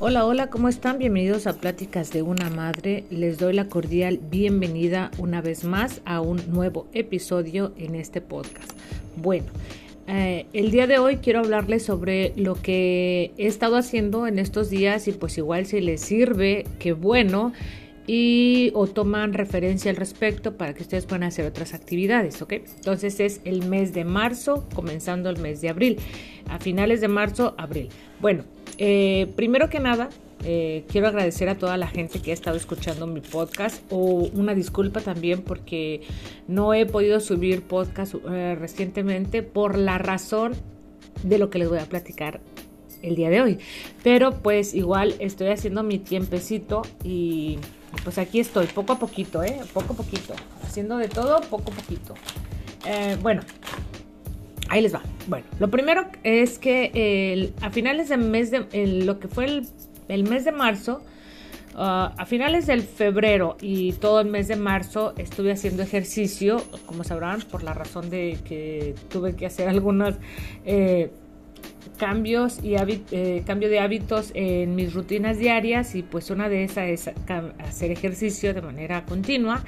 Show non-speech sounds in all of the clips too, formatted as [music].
Hola, hola, ¿cómo están? Bienvenidos a Pláticas de una Madre. Les doy la cordial bienvenida una vez más a un nuevo episodio en este podcast. Bueno, eh, el día de hoy quiero hablarles sobre lo que he estado haciendo en estos días y pues igual si les sirve, qué bueno y o toman referencia al respecto para que ustedes puedan hacer otras actividades, ¿ok? Entonces es el mes de marzo, comenzando el mes de abril, a finales de marzo, abril. Bueno, eh, primero que nada, eh, quiero agradecer a toda la gente que ha estado escuchando mi podcast o una disculpa también porque no he podido subir podcast eh, recientemente por la razón de lo que les voy a platicar el día de hoy. Pero pues igual estoy haciendo mi tiempecito y pues aquí estoy, poco a poquito, ¿eh? Poco a poquito. Haciendo de todo, poco a poquito. Bueno, ahí les va. Bueno, lo primero es que a finales del mes de, lo que fue el, mes de marzo, uh, a finales del febrero y todo el mes de marzo estuve haciendo ejercicio, como sabrán, por la razón de que tuve que hacer algunas... Eh, cambios y eh, cambio de hábitos en mis rutinas diarias y pues una de esas es hacer ejercicio de manera continua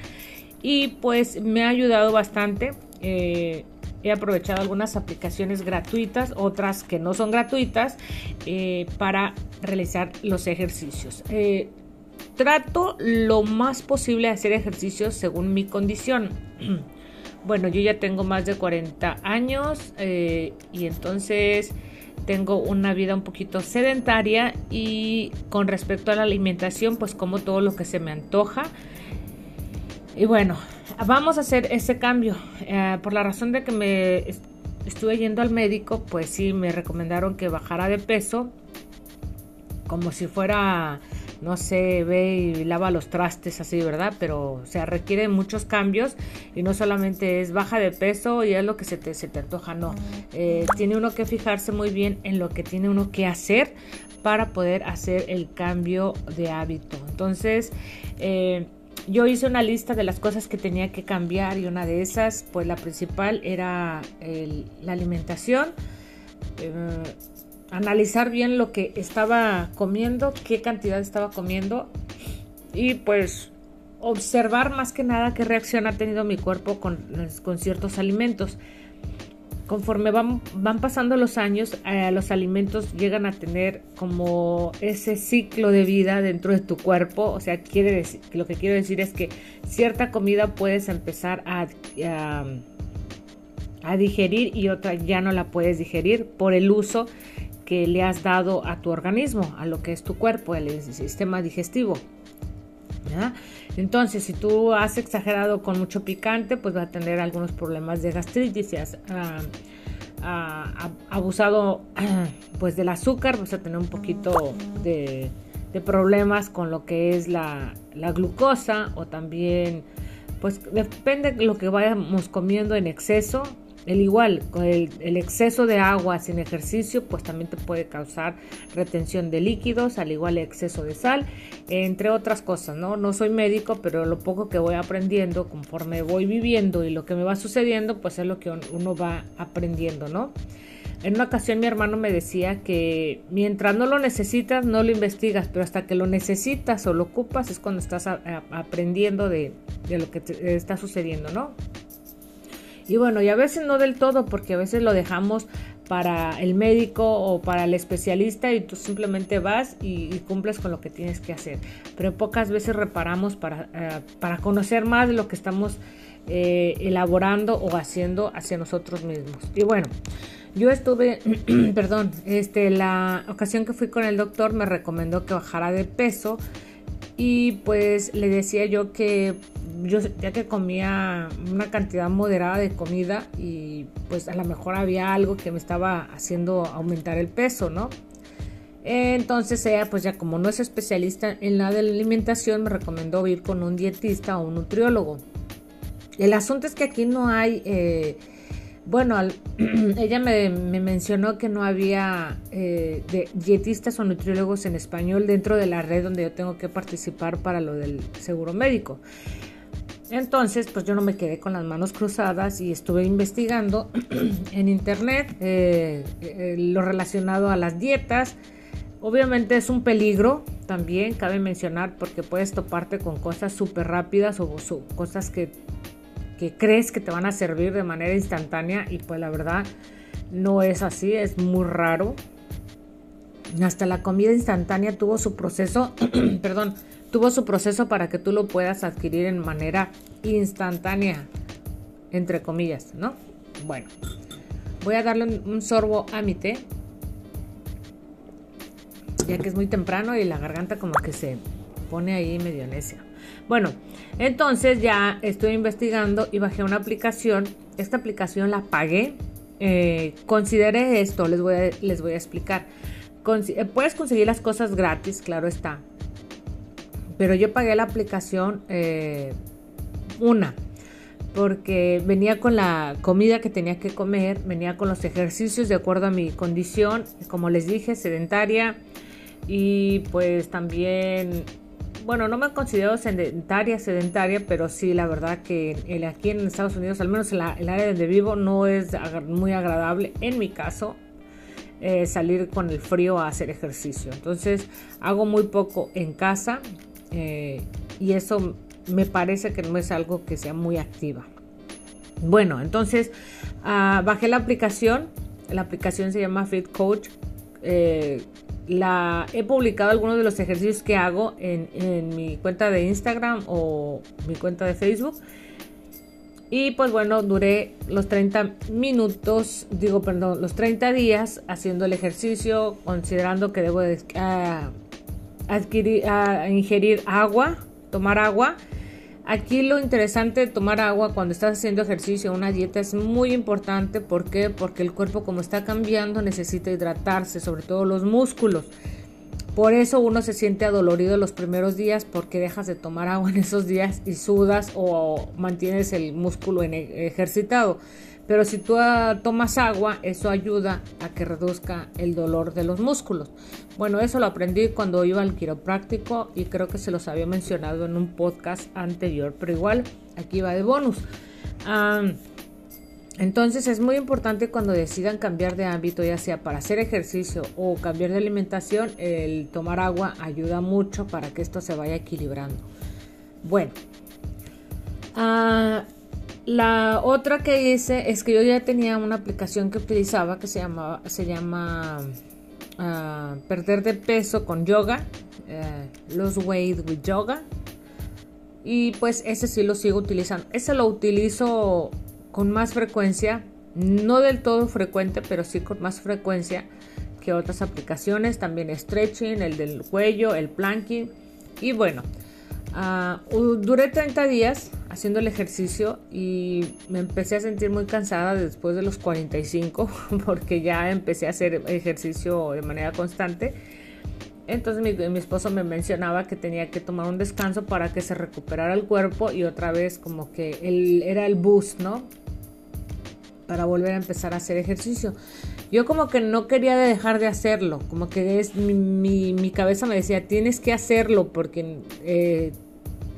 y pues me ha ayudado bastante. Eh, he aprovechado algunas aplicaciones gratuitas, otras que no son gratuitas, eh, para realizar los ejercicios. trato lo más posible de hacer ejercicios según mi condición. [clears throat] bueno, yo ya tengo más de 40 años y entonces tengo una vida un poquito sedentaria y con respecto a la alimentación, pues como todo lo que se me antoja. Y bueno, vamos a hacer ese cambio. Eh, por la razón de que me estuve yendo al médico, pues sí, me recomendaron que bajara de peso, como si fuera no sé, ve y lava los trastes así, ¿verdad? Pero o sea, requiere muchos cambios y no solamente es baja de peso y es lo que se te, se te antoja, no. Eh, tiene uno que fijarse muy bien en lo que tiene uno que hacer para poder hacer el cambio de hábito. Entonces, eh, yo hice una lista de las cosas que tenía que cambiar y una de esas, pues la principal era la alimentación. Eh, analizar bien lo que estaba comiendo, qué cantidad estaba comiendo y pues observar más que nada qué reacción ha tenido mi cuerpo con, ciertos alimentos. Conforme van, van pasando los años, eh, los alimentos llegan a tener como ese ciclo de vida dentro de tu cuerpo. O sea, quiere decir, lo que quiero decir es que cierta comida puedes empezar a, a digerir y otra ya no la puedes digerir por el uso que le has dado a tu organismo, a lo que es tu cuerpo, el sistema digestivo. Entonces, si tú has exagerado con mucho picante, pues va a tener algunos problemas de gastritis. Si has ah, ah, abusado [clears throat] pues del azúcar, vas a tener un poquito de, problemas con lo que es la, la, glucosa o también, pues depende de lo que vayamos comiendo en exceso, el igual, el, el, exceso de agua sin ejercicio, pues también te puede causar retención de líquidos, al igual el exceso de sal, entre otras cosas, ¿no? No soy médico, pero lo poco que voy aprendiendo conforme voy viviendo y lo que me va sucediendo, pues es lo que uno va aprendiendo, ¿no? En una ocasión mi hermano me decía que mientras no lo necesitas, no lo investigas, pero hasta que lo necesitas o lo ocupas es cuando estás aprendiendo de, de lo que te está sucediendo, ¿no? Y bueno, y a veces no del todo, porque a veces lo dejamos para el médico o para el especialista y tú simplemente vas y, cumples con lo que tienes que hacer. Pero pocas veces reparamos para, eh, para conocer más de lo que estamos eh, elaborando o haciendo hacia nosotros mismos. Y bueno, yo estuve, [clears throat] perdón, este, la ocasión que fui con el doctor me recomendó que bajara de peso y pues le decía yo que yo ya que comía una cantidad moderada de comida y pues a lo mejor había algo que me estaba haciendo aumentar el peso, ¿no? Entonces ella pues ya como no es especialista en la de alimentación me recomendó ir con un dietista o un nutriólogo. El asunto es que aquí no hay, eh, bueno, [clears throat] ella me, mencionó que no había eh, dietistas o nutriólogos en español dentro de la red donde yo tengo que participar para lo del seguro médico. Entonces, pues yo no me quedé con las manos cruzadas y estuve investigando [clears throat] en internet eh, eh, lo relacionado a las dietas, obviamente es un peligro también, cabe mencionar, porque puedes toparte con cosas súper rápidas o cosas que, que crees que te van a servir de manera instantánea y pues la verdad no es así, es muy raro. Hasta la comida instantánea tuvo su proceso, [clears throat] perdón, tuvo su proceso para que tú lo puedas adquirir en manera instantánea, entre comillas, ¿no? Bueno, voy a darle un, sorbo a mi té, ya que es muy temprano y la garganta como que se pone ahí medio necia. Bueno, entonces ya estoy investigando y bajé una aplicación. Esta aplicación la pagué. Eh, considere esto, les voy a, les voy a explicar. Eh, puedes conseguir las cosas gratis, claro está. Pero yo pagué la aplicación eh, una, porque venía con la comida que tenía que comer, venía con los ejercicios de acuerdo a mi condición, como les dije, sedentaria y pues también, bueno, no me considero sedentaria, sedentaria, pero sí, la verdad que aquí en Estados Unidos, al menos en el área donde vivo, no es muy agradable en mi caso. Eh, salir con el frío a hacer ejercicio. Entonces hago muy poco en casa eh, y eso me parece que no es algo que sea muy activa. Bueno, entonces ah, bajé la aplicación. La aplicación se llama Fit Coach. Eh, la, he publicado algunos de los ejercicios que hago en, mi cuenta de Instagram o mi cuenta de Facebook. Y pues bueno, duré los 30 minutos, digo, perdón, los 30 días haciendo el ejercicio, considerando que debo de, ah, adquirir, ingerir agua, tomar agua. Aquí lo interesante de tomar agua cuando estás haciendo ejercicio, una dieta es muy importante. ¿Por qué? Porque el cuerpo como está cambiando necesita hidratarse, sobre todo los músculos. Por eso uno se siente adolorido los primeros días porque dejas de tomar agua en esos días y sudas o mantienes el músculo ejercitado. Pero si tú ah, tomas agua, eso ayuda a que reduzca el dolor de los músculos. Bueno, eso lo aprendí cuando iba al quiropráctico y creo que se los había mencionado en un podcast anterior, pero igual aquí va de bonus. Entonces es muy importante cuando decidan cambiar de ámbito, ya sea para hacer ejercicio o cambiar de alimentación, el tomar agua ayuda mucho para que esto se vaya equilibrando. Bueno, ah, la otra que hice es que yo ya tenía una aplicación que utilizaba que se, llamaba, se llama ah, Perder de peso con yoga, uh, Lose Weight with Yoga. Y pues ese sí lo sigo utilizando. Ese lo utilizo con más frecuencia, no del todo frecuente, pero sí con más frecuencia que otras aplicaciones, también stretching, el del cuello, el planking y bueno, uh, duré 30 días haciendo el ejercicio y me empecé a sentir muy cansada después de los 45 [laughs] porque ya empecé a hacer ejercicio de manera constante. Entonces mi, esposo me mencionaba que tenía que tomar un descanso para que se recuperara el cuerpo y otra vez como que él era el boost, ¿no? para volver a empezar a hacer ejercicio. Yo como que no quería dejar de hacerlo, como que es mi, mi, cabeza me decía, tienes que hacerlo porque eh,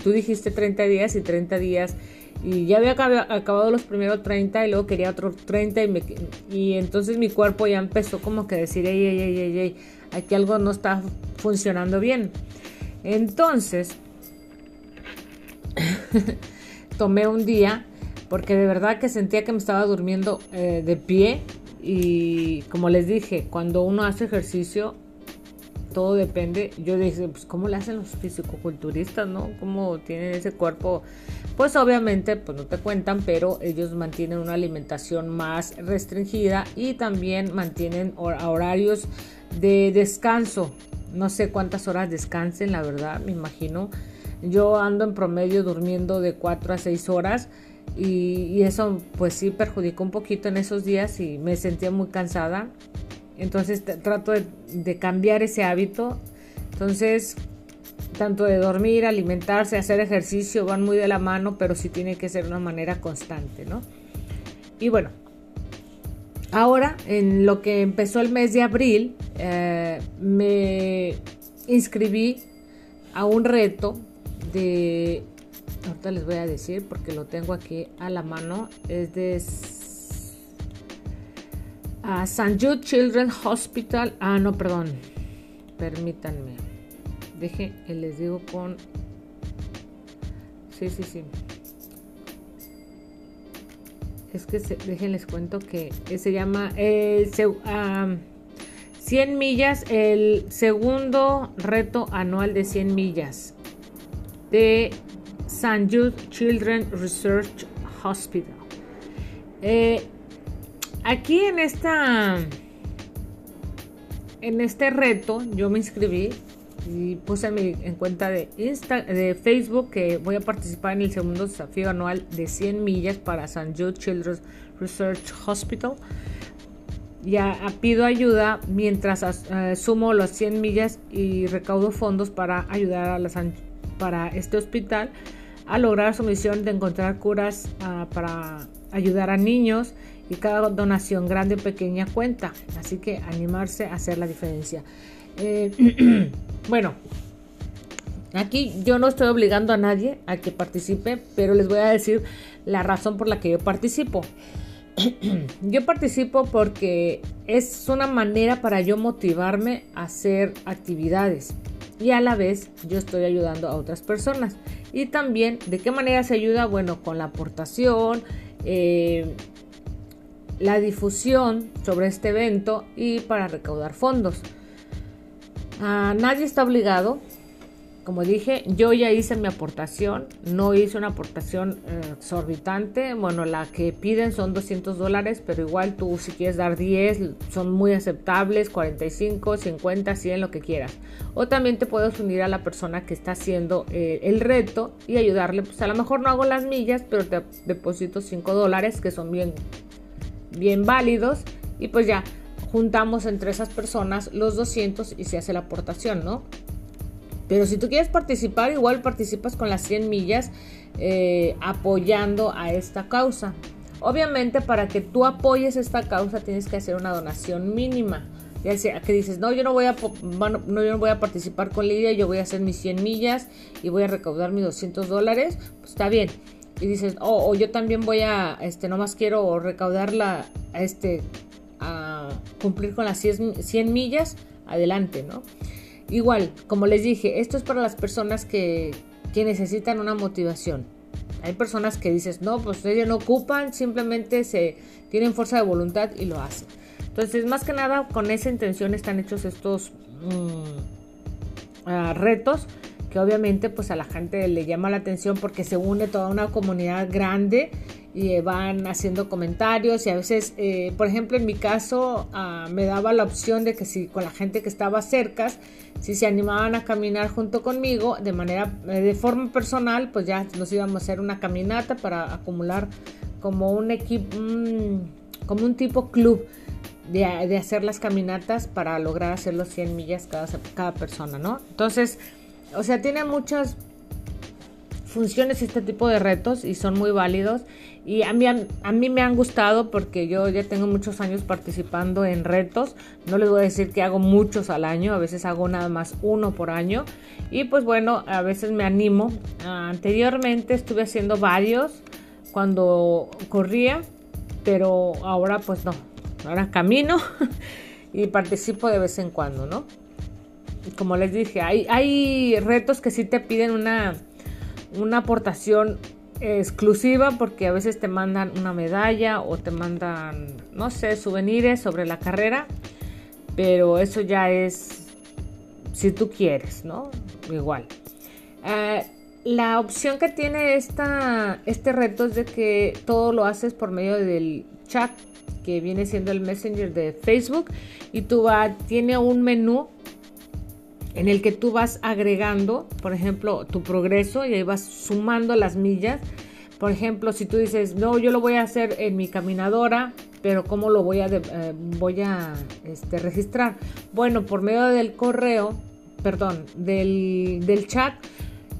tú dijiste 30 días y 30 días y ya había acabado los primeros 30 y luego quería otros 30 y, entonces mi cuerpo ya empezó como que a decir, ey, ey, ey, ey, ey, aquí algo no está funcionando bien. Entonces, [laughs] tomé un día porque de verdad que sentía que me estaba durmiendo eh, de pie y como les dije, cuando uno hace ejercicio, todo depende. Yo dije, pues cómo le hacen los fisicoculturistas, ¿no? ¿Cómo tienen ese cuerpo? Pues obviamente, pues no te cuentan, pero ellos mantienen una alimentación más restringida y también mantienen horarios de descanso. No sé cuántas horas descansen, la verdad, me imagino. Yo ando en promedio durmiendo de 4 a 6 horas y, eso pues sí perjudicó un poquito en esos días y me sentía muy cansada. Entonces trato de, cambiar ese hábito. Entonces, tanto de dormir, alimentarse, hacer ejercicio van muy de la mano, pero sí tiene que ser de una manera constante, ¿no? Y bueno, ahora en lo que empezó el mes de abril, eh, me inscribí a un reto de ahorita les voy a decir porque lo tengo aquí a la mano, es de St. Jude Children's Hospital, ah no, perdón, permítanme. Deje, les digo con... Sí, sí, sí. Es que se, déjenles cuento que se llama el 100 millas, el segundo reto anual de 100 millas de St. Jude Children Research Hospital. Eh, aquí en esta en este reto yo me inscribí y puse mi, en cuenta de, de Facebook que voy a participar en el segundo desafío anual de 100 millas para St. Jude Children's Research Hospital. Ya pido ayuda mientras uh, sumo las 100 millas y recaudo fondos para ayudar a la para este hospital a lograr su misión de encontrar curas uh, para ayudar a niños cada donación grande o pequeña cuenta. Así que animarse a hacer la diferencia. Eh, [clears throat] bueno, aquí yo no estoy obligando a nadie a que participe, pero les voy a decir la razón por la que yo participo. [clears throat] yo participo porque es una manera para yo motivarme a hacer actividades y a la vez yo estoy ayudando a otras personas. Y también, ¿de qué manera se ayuda? Bueno, con la aportación, eh, la difusión sobre este evento y para recaudar fondos. Ah, nadie está obligado. Como dije, yo ya hice mi aportación, no hice una aportación eh, exorbitante. Bueno, la que piden son 200 dólares, pero igual tú si quieres dar 10, son muy aceptables, 45, 50, 100, lo que quieras. O también te puedes unir a la persona que está haciendo eh, el reto y ayudarle. Pues a lo mejor no hago las millas, pero te deposito 5 dólares, que son bien, bien válidos. Y pues ya, juntamos entre esas personas los 200 y se hace la aportación, ¿no? Pero si tú quieres participar, igual participas con las 100 millas eh, apoyando a esta causa. Obviamente para que tú apoyes esta causa tienes que hacer una donación mínima. Ya sea que dices, no, yo no voy a, no, yo no voy a participar con Lidia, yo voy a hacer mis 100 millas y voy a recaudar mis 200 dólares, pues está bien. Y dices, oh, o yo también voy a, este, nomás quiero recaudarla, este, a cumplir con las 100 millas, adelante, ¿no? Igual, como les dije, esto es para las personas que, que necesitan una motivación. Hay personas que dices, no, pues ellos no ocupan, simplemente se tienen fuerza de voluntad y lo hacen. Entonces, más que nada, con esa intención están hechos estos mm, ah, retos que obviamente pues a la gente le llama la atención porque se une toda una comunidad grande y eh, van haciendo comentarios y a veces, eh, por ejemplo, en mi caso ah, me daba la opción de que si con la gente que estaba cerca, si se animaban a caminar junto conmigo de manera, eh, de forma personal, pues ya nos íbamos a hacer una caminata para acumular como un equipo, como un tipo club. De, de, hacer las caminatas para lograr hacer los 100 millas cada, cada persona, ¿no? Entonces, o sea, tiene muchas funciones este tipo de retos y son muy válidos y a mí, a, mí me han gustado porque yo ya tengo muchos años participando en retos. No les voy a decir que hago muchos al año, a veces hago nada más uno por año. Y pues bueno, a veces me animo. anteriormente estuve haciendo varios cuando corría, pero ahora pues no. Ahora camino [laughs] y participo de vez en cuando, ¿no? Como les dije, hay, retos que sí te piden una, una aportación exclusiva porque a veces te mandan una medalla o te mandan, no sé, souvenirs sobre la carrera, pero eso ya es si tú quieres, ¿no? Igual. Eh, la opción que tiene esta, este reto es de que todo lo haces por medio del chat que viene siendo el messenger de Facebook y tú va, tiene un menú en el que tú vas agregando, por ejemplo, tu progreso y ahí vas sumando las millas. Por ejemplo, si tú dices, no, yo lo voy a hacer en mi caminadora, pero ¿cómo lo voy a, eh, voy a este, registrar? Bueno, por medio del correo, perdón, del, del chat,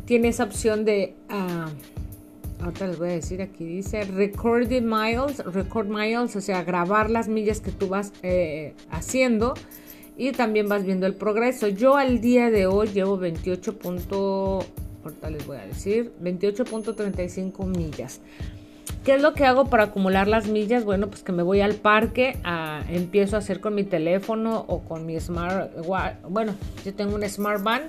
tiene esa opción de... Uh, ahorita les voy a decir, aquí dice recorded miles, record miles, o sea, grabar las millas que tú vas eh, haciendo y también vas viendo el progreso. Yo al día de hoy llevo 28. les voy a decir 28.35 millas. ¿Qué es lo que hago para acumular las millas? Bueno, pues que me voy al parque, empiezo a hacer con mi teléfono o con mi smart Bueno, yo tengo un smart band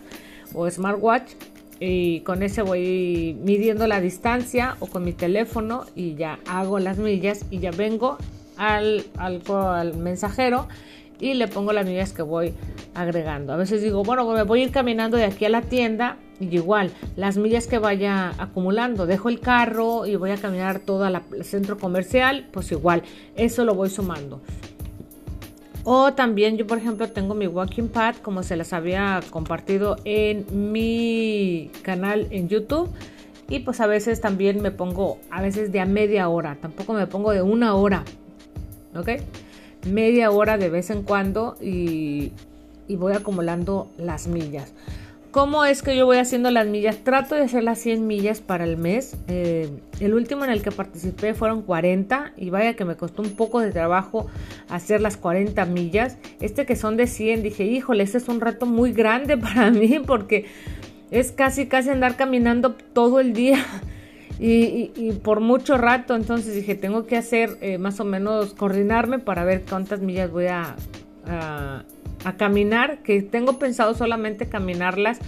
o smartwatch y con ese voy midiendo la distancia o con mi teléfono y ya hago las millas y ya vengo al, al mensajero y le pongo las millas que voy agregando. A veces digo, bueno, me voy a ir caminando de aquí a la tienda y igual, las millas que vaya acumulando, dejo el carro y voy a caminar todo al centro comercial, pues igual, eso lo voy sumando. O también yo, por ejemplo, tengo mi walking pad, como se les había compartido en mi canal en YouTube. Y pues a veces también me pongo, a veces de a media hora, tampoco me pongo de una hora, ¿ok? Media hora de vez en cuando y, y voy acumulando las millas. ¿Cómo es que yo voy haciendo las millas? Trato de hacer las 100 millas para el mes. Eh, el último en el que participé fueron 40 y vaya que me costó un poco de trabajo hacer las 40 millas. Este que son de 100, dije, híjole, este es un reto muy grande [laughs] para mí porque es casi, casi andar caminando todo el día. Y, por mucho rato, entonces dije, tengo que hacer eh, más o menos coordinarme para ver cuántas millas voy a, a caminar, que tengo pensado solamente caminarlas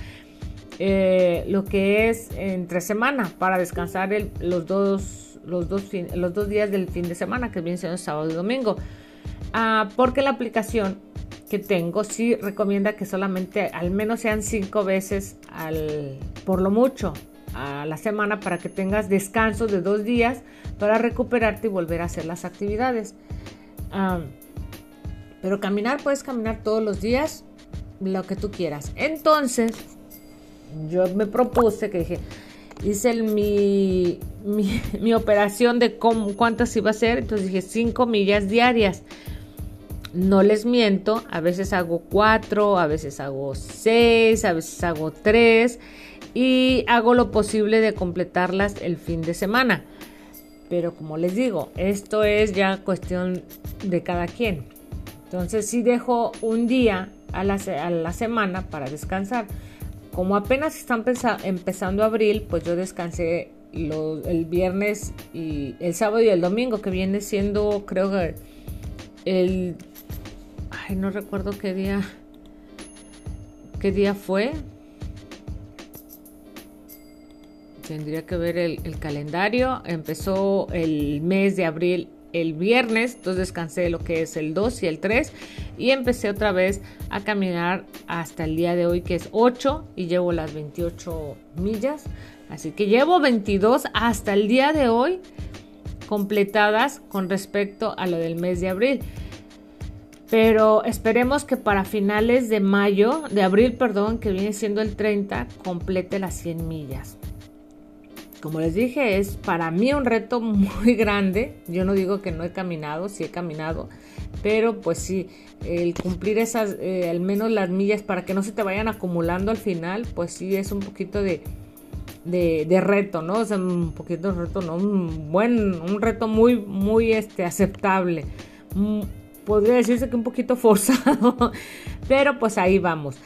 eh, lo que es entre semana para descansar los, dos, los, dos los dos días del fin de semana, que viene siendo sábado y domingo. Ah, porque la aplicación que tengo sí recomienda que solamente al menos sean cinco veces al, por lo mucho a la semana para que tengas descanso de dos días para recuperarte y volver a hacer las actividades. Pero caminar, puedes caminar todos los días, lo que tú quieras. Entonces, yo me propuse que dije, hice mi, [laughs] mi, operación de cómo, cuántas iba a ser, entonces dije 5 millas diarias. No les miento, a veces hago 4, a veces hago 6, a veces hago 3 y hago lo posible de completarlas el fin de semana. Pero como les digo, esto es ya cuestión de cada quien. Entonces sí dejo un día a la, semana para descansar. Como apenas están empezando abril, pues yo descansé el viernes y el sábado y el domingo, que viene siendo, creo que el... Ay, no recuerdo qué día... ¿Qué día fue? Tendría que ver el, el calendario. Empezó el mes de abril el viernes, entonces descansé lo que es el 2 y el 3 y empecé otra vez a caminar hasta el día de hoy que es 8 y llevo las 28 millas. Así que llevo 22 hasta el día de hoy completadas con respecto a lo del mes de abril. Pero esperemos que para finales de mayo, de abril, perdón, que viene siendo el 30, complete las 100 millas como les dije, es para mí un reto [laughs] muy grande. Yo no digo que no he caminado, sí he caminado, pero pues sí, el cumplir esas, eh, al menos las millas para que no se te vayan acumulando al final, pues sí es un poquito de, de, reto, ¿no? O sea, un poquito de reto, ¿no? Un buen, un reto muy, muy este, aceptable. Mm, podría decirse que un poquito [laughs] forzado, pero pues ahí vamos.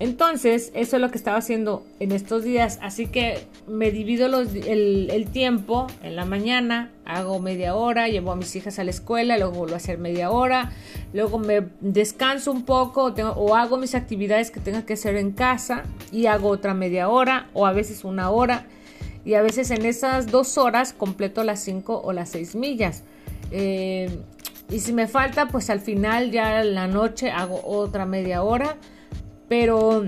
Entonces, eso es lo que estaba haciendo en estos días. Así que me divido el, tiempo en la mañana, hago media hora, llevo a mis hijas a la escuela, luego vuelvo a hacer media hora, luego me descanso un poco o hago mis actividades que tenga que hacer en casa y hago otra media hora o a veces una hora. Y a veces en esas dos horas completo las cinco o las seis millas. Eh, y si me falta, pues al final ya en la noche hago otra media hora pero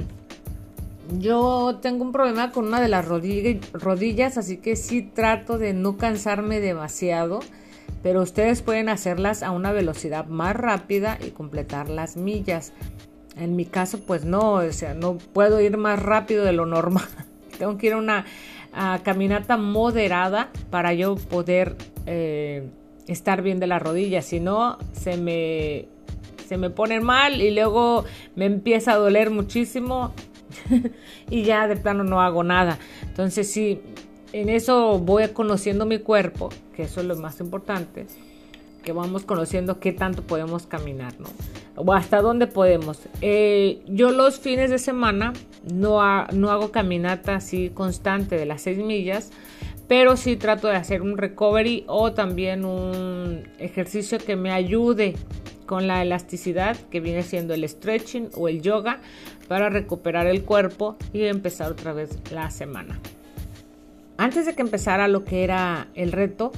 yo tengo un problema con una de las rodillas, así que sí trato de no cansarme demasiado. Pero ustedes pueden hacerlas a una velocidad más rápida y completar las millas. En mi caso, pues no, o sea, no puedo ir más rápido de lo normal. [laughs] Tengo que ir a una caminata moderada para yo poder eh, estar bien de las rodillas. Si no, se me se me ponen mal y luego me empieza a doler muchísimo [laughs] y ya de plano no hago nada. Entonces sí, en eso voy conociendo mi cuerpo, que eso es lo más importante, que vamos conociendo qué tanto podemos caminar, ¿no? O hasta dónde podemos. Eh, yo los fines de semana no, no hago caminata así constante de las 6 millas, pero sí trato de hacer un recovery o también un ejercicio que me ayude con la elasticidad que viene siendo el stretching o el yoga para recuperar el cuerpo y empezar otra vez la semana. Antes de que empezara lo que era el reto,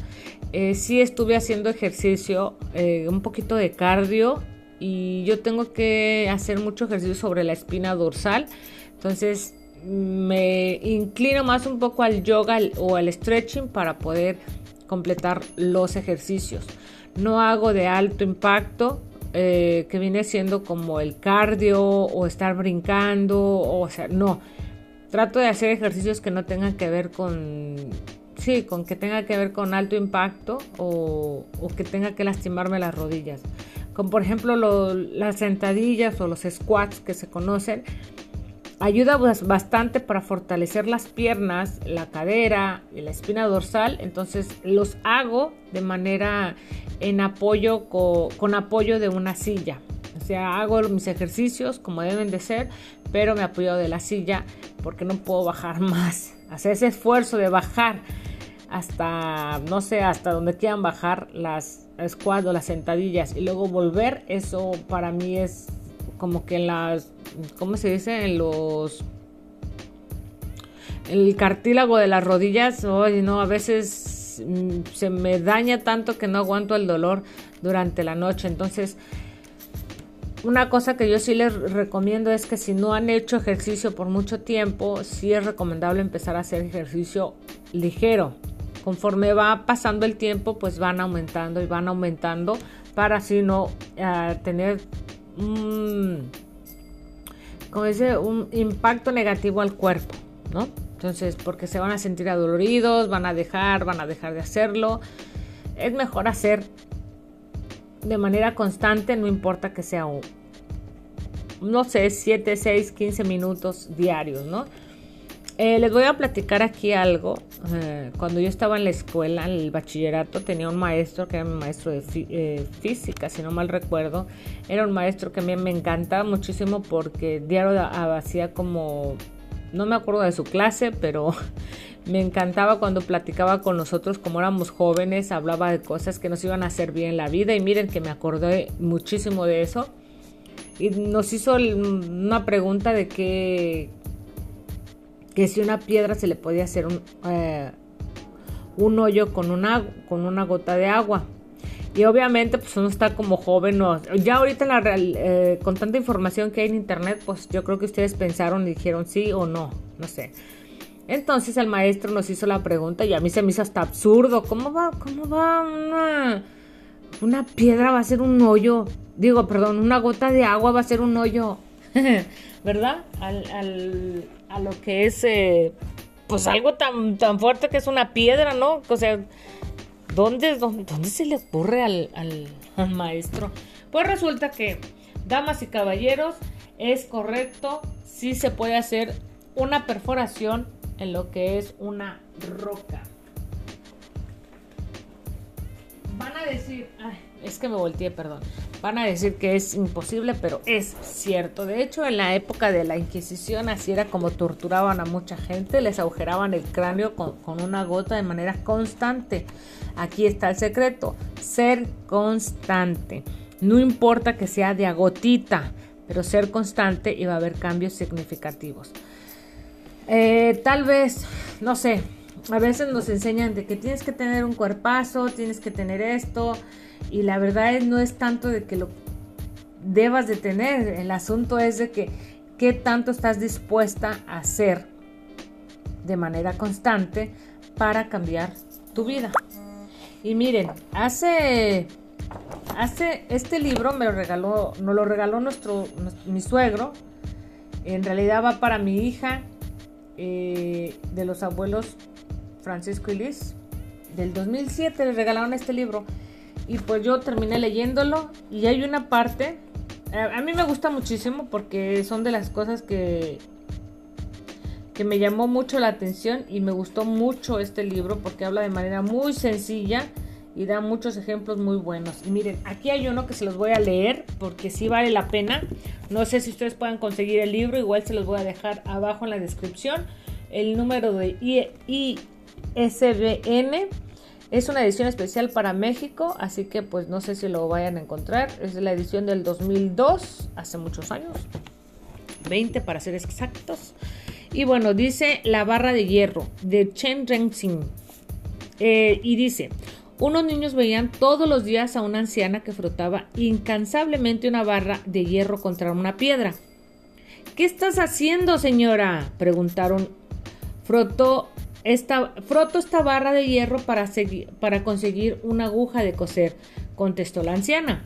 eh, sí estuve haciendo ejercicio, eh, un poquito de cardio y yo tengo que hacer mucho ejercicio sobre la espina dorsal. Entonces me inclino más un poco al yoga o al stretching para poder completar los ejercicios. No hago de alto impacto, eh, que viene siendo como el cardio o estar brincando, o, sea, no. Trato de hacer ejercicios que no tengan que ver con, sí, con que tenga que ver con alto impacto o, que tenga que lastimarme las rodillas. Como por ejemplo las sentadillas o los squats que se conocen Ayuda bastante para fortalecer las piernas, la cadera y la espina dorsal. Entonces los hago de manera en apoyo con, apoyo de una silla. O sea, hago mis ejercicios como deben de ser, pero me apoyo de la silla porque no puedo bajar [laughs] más. Hacer ese esfuerzo de bajar hasta, no sé, hasta donde quieran bajar las squats o las sentadillas y luego volver, eso para mí es como que las, ¿cómo se dice? En los, el cartílago de las rodillas, oye, no, a veces se me daña tanto que no aguanto el dolor durante la noche. Entonces, una cosa que yo sí les recomiendo es que si no han hecho ejercicio por mucho tiempo, sí es recomendable empezar a hacer ejercicio ligero. Conforme va pasando el tiempo, pues van aumentando y van aumentando para así no uh, tener un, como dice, un impacto negativo al cuerpo, ¿no? Entonces, porque se van a sentir adoloridos, van a dejar, van a dejar de hacerlo. Es mejor hacer de manera constante, no importa que sea, no sé, 7, 6, 15 minutos diarios, ¿no? Eh, les voy a platicar aquí algo. Eh, cuando yo estaba en la escuela, en el bachillerato, tenía un maestro que era mi maestro de eh, física, si no mal recuerdo. Era un maestro que a mí me encantaba muchísimo porque diario hacía como, no me acuerdo de su clase, pero [laughs] me encantaba cuando platicaba con nosotros como éramos jóvenes, hablaba de cosas que nos iban a hacer bien en la vida y miren que me acordé muchísimo de eso. Y nos hizo una pregunta de qué que si una piedra se le podía hacer un, eh, un hoyo con una, con una gota de agua. Y obviamente pues uno está como joven, ya ahorita la eh, con tanta información que hay en internet, pues yo creo que ustedes pensaron y dijeron sí o no, no sé. Entonces el maestro nos hizo la pregunta y a mí se me hizo hasta absurdo. ¿Cómo va, cómo va una, una piedra va a ser un hoyo? Digo, perdón, una gota de agua va a ser un hoyo. [laughs] ¿Verdad? Al, al, a lo que es, eh, pues algo tan, tan fuerte que es una piedra, ¿no? O sea, ¿dónde, dónde, se le ocurre al, al, maestro? Pues resulta que, damas y caballeros, es correcto, sí se puede hacer una perforación en lo que es una roca. Decir, es que me volteé, perdón. Van a decir que es imposible, pero es cierto. De hecho, en la época de la Inquisición, así era como torturaban a mucha gente, les agujeraban el cráneo con, una gota de manera constante. Aquí está el secreto, ser constante. No importa que sea de agotita, pero ser constante y va a haber cambios significativos. Eh, tal vez, no sé, a veces nos enseñan de que tienes que tener un cuerpazo, tienes que tener esto, y la verdad no es tanto de que lo debas de tener, el asunto es de que qué tanto estás dispuesta a hacer de manera constante para cambiar tu vida. Y miren, hace hace este libro me lo regaló, nos lo regaló nuestro, mi suegro. En realidad va para mi hija eh, de los abuelos Francisco y Liz. Del 2007 le regalaron este libro y pues yo terminé leyéndolo y hay una parte, a, mí me gusta muchísimo porque son de las cosas que, que me llamó mucho la atención y me gustó mucho este libro porque habla de manera muy sencilla y da muchos ejemplos muy buenos. Y miren, aquí hay uno que se los voy a leer porque sí vale la pena. No sé si ustedes pueden conseguir el libro, igual se los voy a dejar abajo en la descripción. El número de SBN. Es una edición especial para México, así que pues no sé si lo vayan a encontrar. Es la edición del 2002, hace muchos años. 20 para ser exactos. Y bueno, dice La barra de hierro de Chen Rengxin. Eh, y dice, unos niños veían todos los días a una anciana que frotaba incansablemente una barra de hierro contra una piedra. ¿Qué estás haciendo, señora? preguntaron. Frotó esta, froto esta barra de hierro para, para conseguir una aguja de coser, contestó la anciana.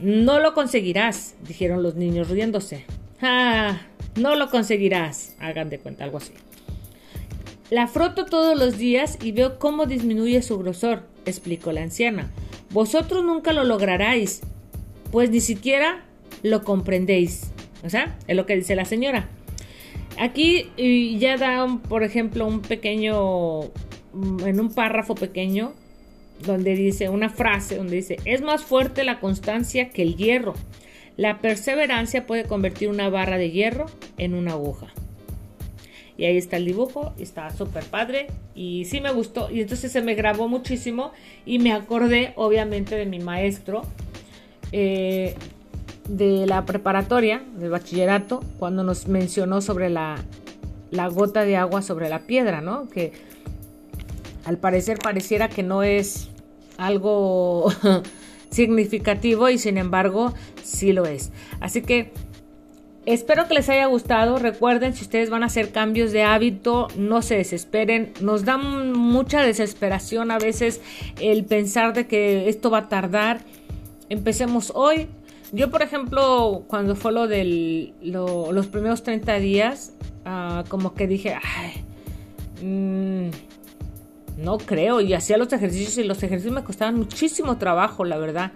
No lo conseguirás, dijeron los niños riéndose. Ah, no lo conseguirás. Hagan de cuenta algo así. La froto todos los días y veo cómo disminuye su grosor, explicó la anciana. Vosotros nunca lo lograráis, pues ni siquiera lo comprendéis. O sea, es lo que dice la señora. Aquí ya da, por ejemplo, un pequeño, mm, en un párrafo pequeño, donde dice una frase, donde dice, es más fuerte la constancia que el hierro. La perseverancia puede convertir una barra de hierro en una aguja. Y ahí está el dibujo, está súper padre y sí me gustó. Y entonces se me grabó muchísimo y me acordé obviamente de mi maestro eh, de la preparatoria, del bachillerato, cuando nos mencionó sobre la, la gota de agua sobre la piedra, ¿no? Que al parecer pareciera que no es algo [laughs] significativo y sin embargo sí lo es. Así que espero que les haya gustado. Recuerden, si ustedes van a hacer cambios de hábito, no se desesperen. Nos da mucha desesperación a veces el pensar de que esto va a tardar. Empecemos hoy. Yo, por ejemplo, cuando fue lo de los primeros 30 días, ah, como que dije, ay, mm, no creo. Y hacía los ejercicios y los ejercicios me costaban muchísimo trabajo, la verdad.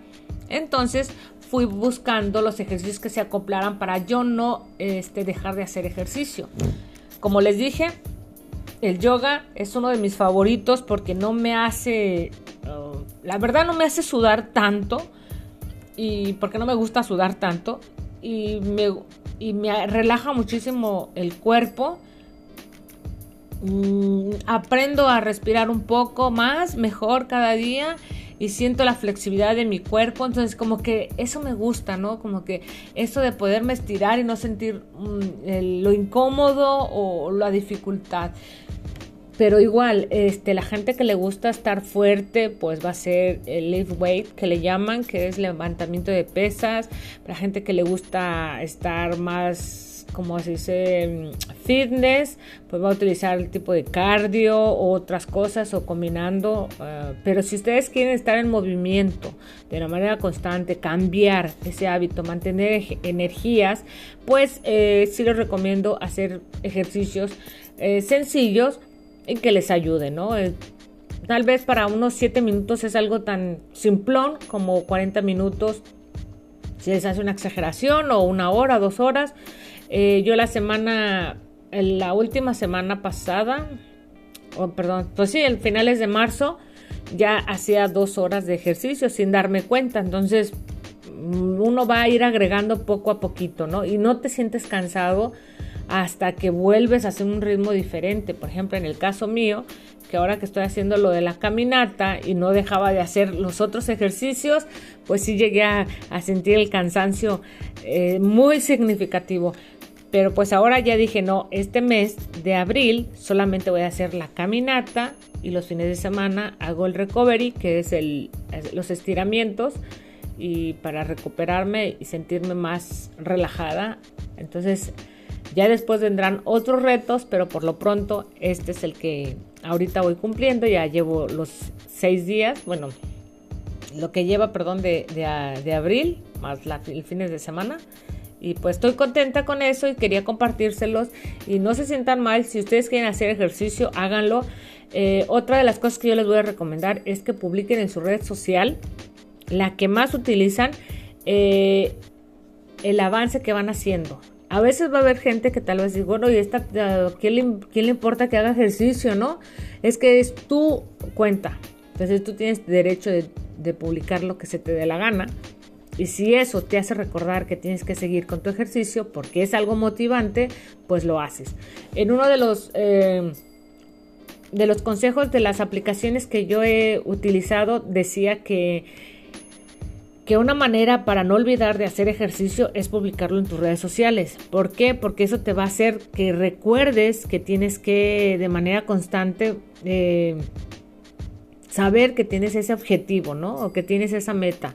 Entonces fui buscando los ejercicios que se acoplaran para yo no este, dejar de hacer ejercicio. Como les dije, el yoga es uno de mis favoritos porque no me hace, uh, la verdad no me hace sudar tanto y porque no me gusta sudar tanto y me, y me relaja muchísimo el cuerpo Mm, aprendo a respirar un poco más, mejor cada día y siento la flexibilidad de mi cuerpo, entonces como que eso me gusta, ¿no? Como que eso de poderme estirar y no sentir mm, lo incómodo o la dificultad. Pero igual, este, la gente que le gusta estar fuerte, pues va a ser el lift weight, que le llaman, que es levantamiento de pesas. La gente que le gusta estar más como se dice, mm, fitness, pues va a utilizar el tipo de cardio o otras cosas o combinando. Eh, pero si ustedes quieren estar en movimiento de una manera constante, cambiar ese hábito, mantener energías, pues eh, sí les recomiendo hacer ejercicios eh, sencillos y que les ayuden, ¿no? tal vez para unos 7 minutos es algo tan simplón como 40 minutos si les hace una exageración o una hora, dos horas, eh, yo la semana, la última semana pasada, o perdón, pues sí, el finales de marzo, ya hacía dos horas de ejercicio sin darme cuenta. Entonces, mm, uno va a ir agregando poco a poquito, ¿no? Y no te sientes cansado hasta que vuelves a hacer un ritmo diferente. Por ejemplo, en el caso mío, que ahora que estoy haciendo lo de la caminata y no dejaba de hacer los otros ejercicios, pues sí llegué a, sentir el cansancio eh, muy significativo. Pero pues ahora ya dije, no, este mes de abril solamente voy a hacer la caminata y los fines de semana hago el recovery, que es los estiramientos y para recuperarme y sentirme más relajada. Entonces ya después vendrán otros retos, pero por lo pronto este es el que ahorita voy cumpliendo. Ya llevo los seis días, bueno, lo que lleva, perdón, de, abril, más la, el fines de semana. Y pues estoy contenta con eso y quería compartírselos. Y no se sientan mal, si ustedes quieren hacer ejercicio, háganlo. Eh, otra de las cosas que yo les voy a recomendar es que publiquen en su red social, la que más utilizan, eh, el avance que van haciendo. A veces va a haber gente que tal vez diga, bueno, ¿y esta, ¿quién, le, ¿quién le importa que haga ejercicio, no? Es que es tu cuenta. Entonces tú tienes derecho de, de publicar lo que se te dé la gana. Y si eso te hace recordar que tienes que seguir con tu ejercicio porque es algo motivante, pues lo haces. En uno de los... Eh, de los consejos de las aplicaciones que yo he utilizado decía que que una manera para no olvidar de hacer ejercicio es publicarlo en tus redes sociales. ¿Por qué? Porque eso te va a hacer que recuerdes que tienes que de manera constante eh, saber que tienes ese objetivo, ¿no? O que tienes esa meta.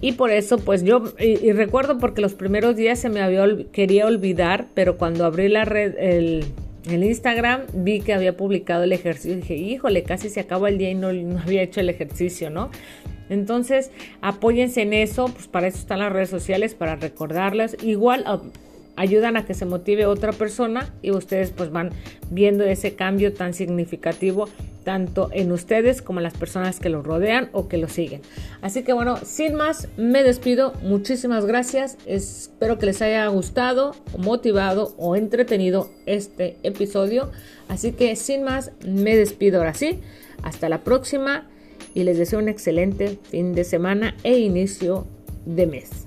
Y por eso, pues yo, y, recuerdo porque los primeros días se me había, quería olvidar, pero cuando abrí la red, el, Instagram, vi que había publicado el ejercicio. Dije, híjole, casi se acaba el día y no, no había hecho el ejercicio, ¿no? Entonces, apóyense en eso, pues para eso están las redes sociales, para recordarlas. Igual ayudan a que se motive otra persona y ustedes pues van viendo ese cambio tan significativo tanto en ustedes como en las personas que los rodean o que los siguen. Así que bueno, sin más, me despido. Muchísimas gracias. Espero que les haya gustado, motivado o entretenido este episodio. Así que sin más, me despido ahora sí. Hasta la próxima y les deseo un excelente fin de semana e inicio de mes.